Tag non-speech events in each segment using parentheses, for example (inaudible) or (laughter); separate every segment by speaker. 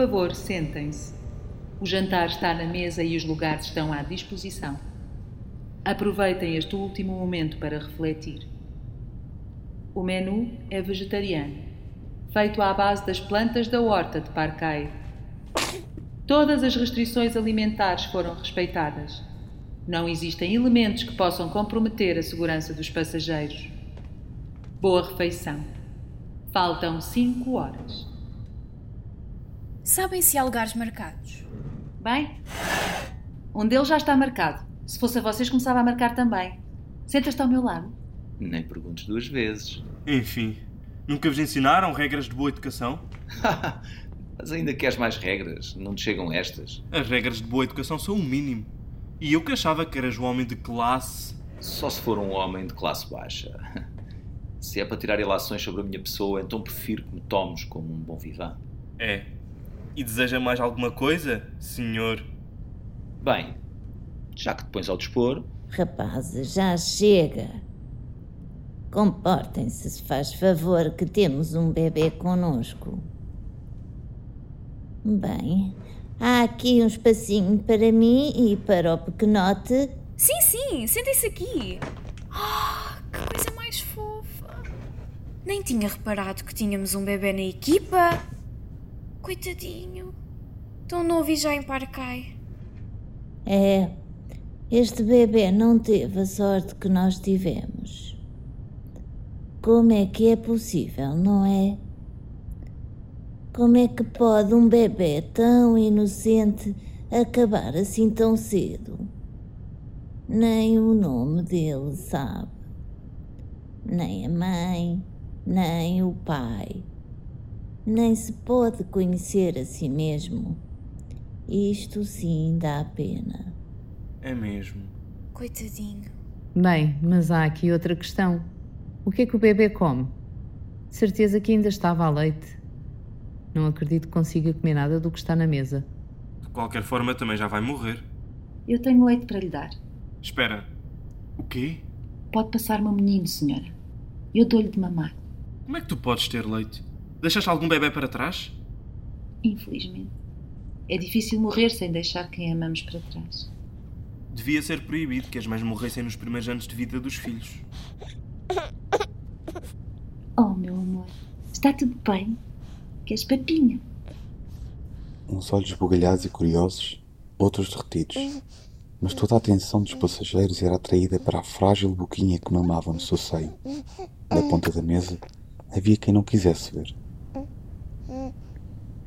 Speaker 1: favor, sentem-se. O jantar está na mesa e os lugares estão à disposição. Aproveitem este último momento para refletir. O menu é vegetariano, feito à base das plantas da horta de Parcai. Todas as restrições alimentares foram respeitadas. Não existem elementos que possam comprometer a segurança dos passageiros. Boa refeição. Faltam 5 horas.
Speaker 2: Sabem se há lugares marcados?
Speaker 1: Bem, um deles já está marcado. Se fosse a vocês, começava a marcar também. Sentas-te ao meu lado.
Speaker 3: Nem perguntes duas vezes.
Speaker 4: Enfim, nunca vos ensinaram regras de boa educação? (laughs)
Speaker 3: Mas ainda queres mais regras? Não te chegam estas?
Speaker 4: As regras de boa educação são o mínimo. E eu que achava que eras um homem de classe.
Speaker 3: Só se for um homem de classe baixa. (laughs) Se é para tirar ilações sobre a minha pessoa, então prefiro que me tomes como um bom vivant.
Speaker 4: É. E deseja mais alguma coisa, senhor?
Speaker 3: Bem, já que te pões ao dispor,
Speaker 5: Rapazes, já chega. Comportem-se, se faz favor, que temos um bebê conosco. Bem, há aqui um espacinho para mim e para o pequenote.
Speaker 2: Sim, sim, sentem-se aqui. Ah, que coisa mais fofa. Nem tinha reparado que tínhamos um bebê na equipa. Coitadinho. Tão novo e já em Parcai.
Speaker 5: É, este bebê não teve a sorte que nós tivemos. Como é que é possível, não é? Como é que pode um bebê tão inocente acabar assim tão cedo? Nem o nome dele sabe. Nem a mãe, nem o pai. Nem se pode conhecer a si mesmo. Isto sim dá pena.
Speaker 4: É mesmo.
Speaker 2: Coitadinho.
Speaker 6: Bem, mas há aqui outra questão. O que é que o bebê come? De certeza que ainda estava a leite. Não acredito que consiga comer nada do que está na mesa.
Speaker 4: De qualquer forma, também já vai morrer.
Speaker 1: Eu tenho leite para lhe dar.
Speaker 4: Espera. O quê?
Speaker 1: Pode passar-me um menino, senhora. Eu dou-lhe de mamar.
Speaker 4: Como é que tu podes ter leite? Deixaste algum bebê para trás?
Speaker 1: Infelizmente. É difícil morrer sem deixar quem amamos para trás.
Speaker 4: Devia ser proibido que as mães morressem nos primeiros anos de vida dos filhos.
Speaker 1: Oh, meu amor, está tudo bem? Queres papinha?
Speaker 7: Uns olhos bugalhados e curiosos, outros derretidos. Mas toda a atenção dos passageiros era atraída para a frágil boquinha que mamava no seu seio. Na ponta da mesa havia quem não quisesse ver.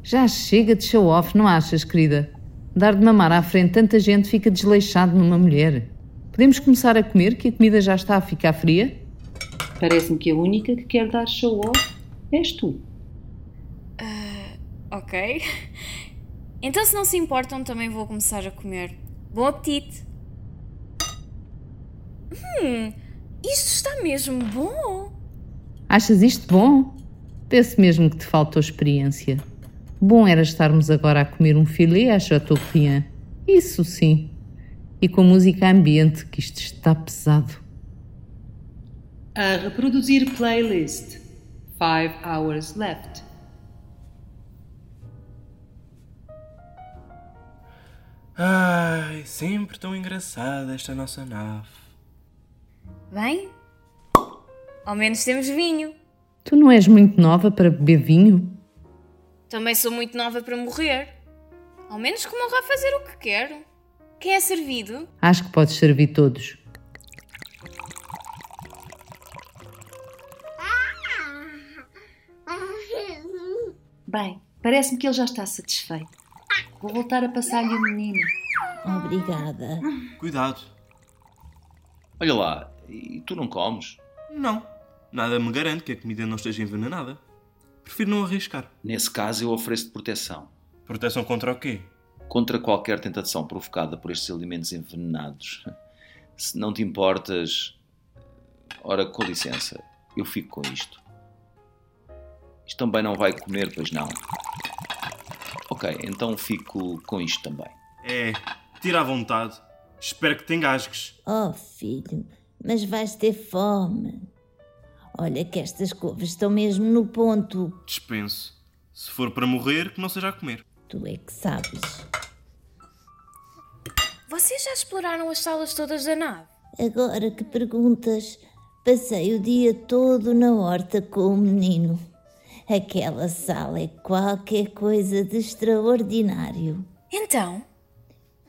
Speaker 6: Já chega de show off, não achas, querida? Dar de mamar à frente tanta gente fica desleixado numa mulher. Podemos começar a comer, que a comida já está a ficar fria?
Speaker 1: Parece-me que a única que quer dar show off és tu.
Speaker 2: Ok. Então, se não se importam, também vou começar a comer. Bom apetite! Hum, isto está mesmo bom!
Speaker 6: Achas isto bom? Penso mesmo que te faltou experiência. Bom era estarmos agora a comer um filé à Chateaubriand. Isso sim. E com música ambiente, que isto está pesado.
Speaker 1: A reproduzir playlist. Five hours left.
Speaker 4: Ai, sempre tão engraçada esta nossa nave.
Speaker 2: Bem? Ao menos temos vinho.
Speaker 6: Tu não és muito nova para beber vinho?
Speaker 2: Também sou muito nova para morrer. Ao menos que morra a fazer o que quero. Quem é servido?
Speaker 6: Acho que podes servir todos.
Speaker 1: Bem, parece-me que ele já está satisfeito. Vou voltar a passar-lhe o menino.
Speaker 5: Obrigada.
Speaker 4: Cuidado.
Speaker 3: olha lá, e tu não comes?
Speaker 4: Não. Nada me garante que a comida não esteja envenenada. Prefiro não arriscar.
Speaker 3: Nesse caso, eu ofereço-te proteção.
Speaker 4: Proteção contra o quê?
Speaker 3: Contra qualquer tentação provocada por estes alimentos envenenados. Se não te importas. Ora, com licença, eu fico com isto. Isto também não vai comer, pois não? Ok, então fico com isto também.
Speaker 4: É, tira à vontade. Espero que te engasgues.
Speaker 5: Oh, filho, mas vais ter fome. Olha que estas couves estão mesmo no ponto.
Speaker 4: Dispenso. Se for para morrer, que não seja a comer.
Speaker 5: Tu é que sabes.
Speaker 2: Vocês já exploraram as salas todas da nave?
Speaker 5: Agora que perguntas, passei o dia todo na horta com o menino. Aquela sala é qualquer coisa de extraordinário.
Speaker 2: Então,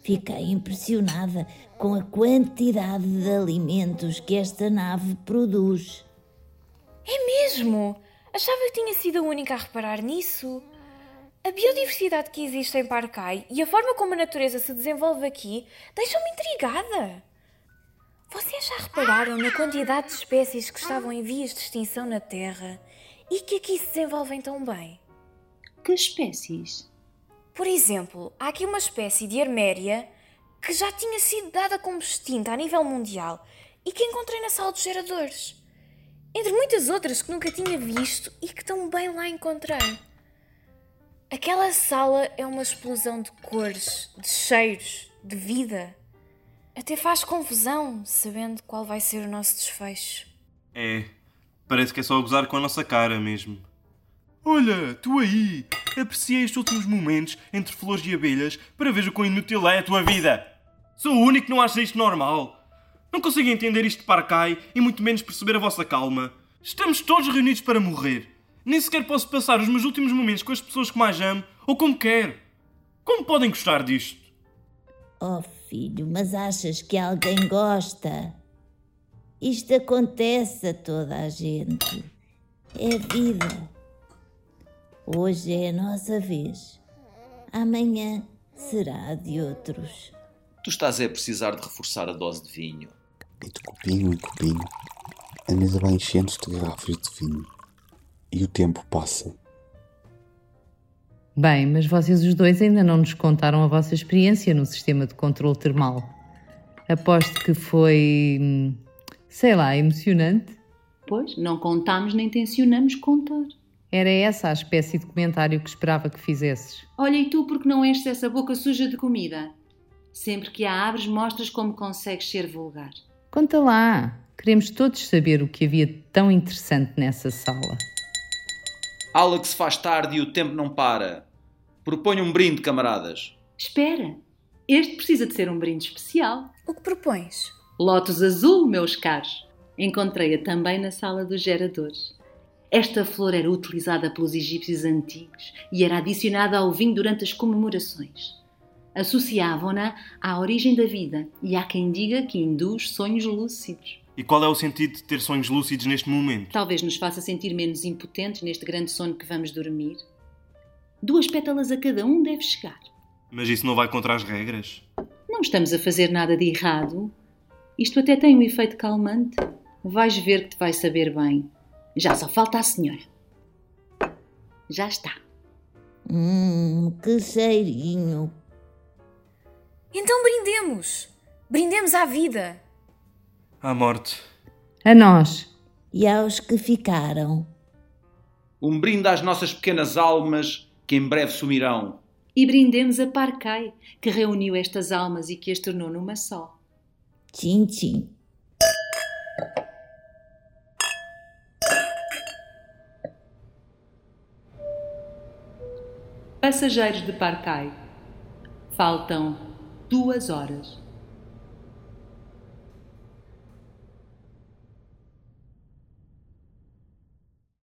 Speaker 5: Fiquei impressionada com a quantidade de alimentos que esta nave produz.
Speaker 2: É mesmo? Achava que tinha sido a única a reparar nisso. A biodiversidade que existe em Parcai e a forma como a natureza se desenvolve aqui deixam-me intrigada. Vocês já repararam na quantidade de espécies que estavam em vias de extinção na Terra e que aqui se desenvolvem tão bem?
Speaker 1: Que espécies?
Speaker 2: Por exemplo, há aqui uma espécie de arméria que já tinha sido dada como extinta a nível mundial e que encontrei na sala dos geradores. Entre muitas outras que nunca tinha visto e que tão bem lá encontrei. Aquela sala é uma explosão de cores, de cheiros, de vida. Até faz confusão sabendo qual vai ser o nosso desfecho.
Speaker 4: É, parece que é só gozar com a nossa cara mesmo. Olha, tu aí! Apreciei estes últimos momentos entre flores e abelhas para ver o quão inútil é a tua vida! Sou o único que não acha isto normal! Não consigo entender isto de Parcai e muito menos perceber a vossa calma. Estamos todos reunidos para morrer. Nem sequer posso passar os meus últimos momentos com as pessoas que mais amo ou como quero. Como podem gostar disto?
Speaker 5: Oh filho, mas achas que alguém gosta? Isto acontece a toda a gente. É vida. Hoje é a nossa vez. Amanhã será a de outros.
Speaker 3: Tu estás a precisar de reforçar a dose de vinho.
Speaker 7: E de copinho em copinho, a mesa vai enchendo-se de garrafas de vinho. E o tempo passa.
Speaker 6: Bem, mas vocês os dois ainda não nos contaram a vossa experiência no sistema de controle termal. Aposto que foi. hum, sei lá, emocionante.
Speaker 1: Pois, não contámos nem tencionamos contar.
Speaker 6: Era essa a espécie de comentário que esperava que fizesses.
Speaker 1: Olha, e tu porque não enches essa boca suja de comida? Sempre que a abres, mostras como consegues ser vulgar.
Speaker 6: Conta lá. Queremos todos saber o que havia de tão interessante nessa sala.
Speaker 3: Alex faz tarde e o tempo não para. Proponho um brinde, camaradas.
Speaker 1: Espera, este precisa de ser um brinde especial.
Speaker 2: O que propões?
Speaker 1: Lótus azul, meus caros. Encontrei-a também na sala dos geradores. Esta flor era utilizada pelos egípcios antigos e era adicionada ao vinho durante as comemorações. Associavam-na à origem da vida e há quem diga que induz sonhos lúcidos.
Speaker 4: E qual é o sentido de ter sonhos lúcidos neste momento?
Speaker 1: Talvez nos faça sentir menos impotentes neste grande sono que vamos dormir. Duas pétalas a cada um deve chegar.
Speaker 4: Mas isso não vai contra as regras?
Speaker 1: Não estamos a fazer nada de errado. Isto até tem um efeito calmante. Vais ver que te vai saber bem. Já só falta a senhora. Já está.
Speaker 5: Hum, que cheirinho.
Speaker 2: Então brindemos! Brindemos à vida!
Speaker 4: À morte.
Speaker 6: A nós.
Speaker 5: E aos que ficaram.
Speaker 3: Um brinde às nossas pequenas almas que em breve sumirão.
Speaker 1: E brindemos a Parcai, que reuniu estas almas e que as tornou numa só.
Speaker 5: Tchim, tchim.
Speaker 1: Passageiros de Parcai. Faltam duas horas.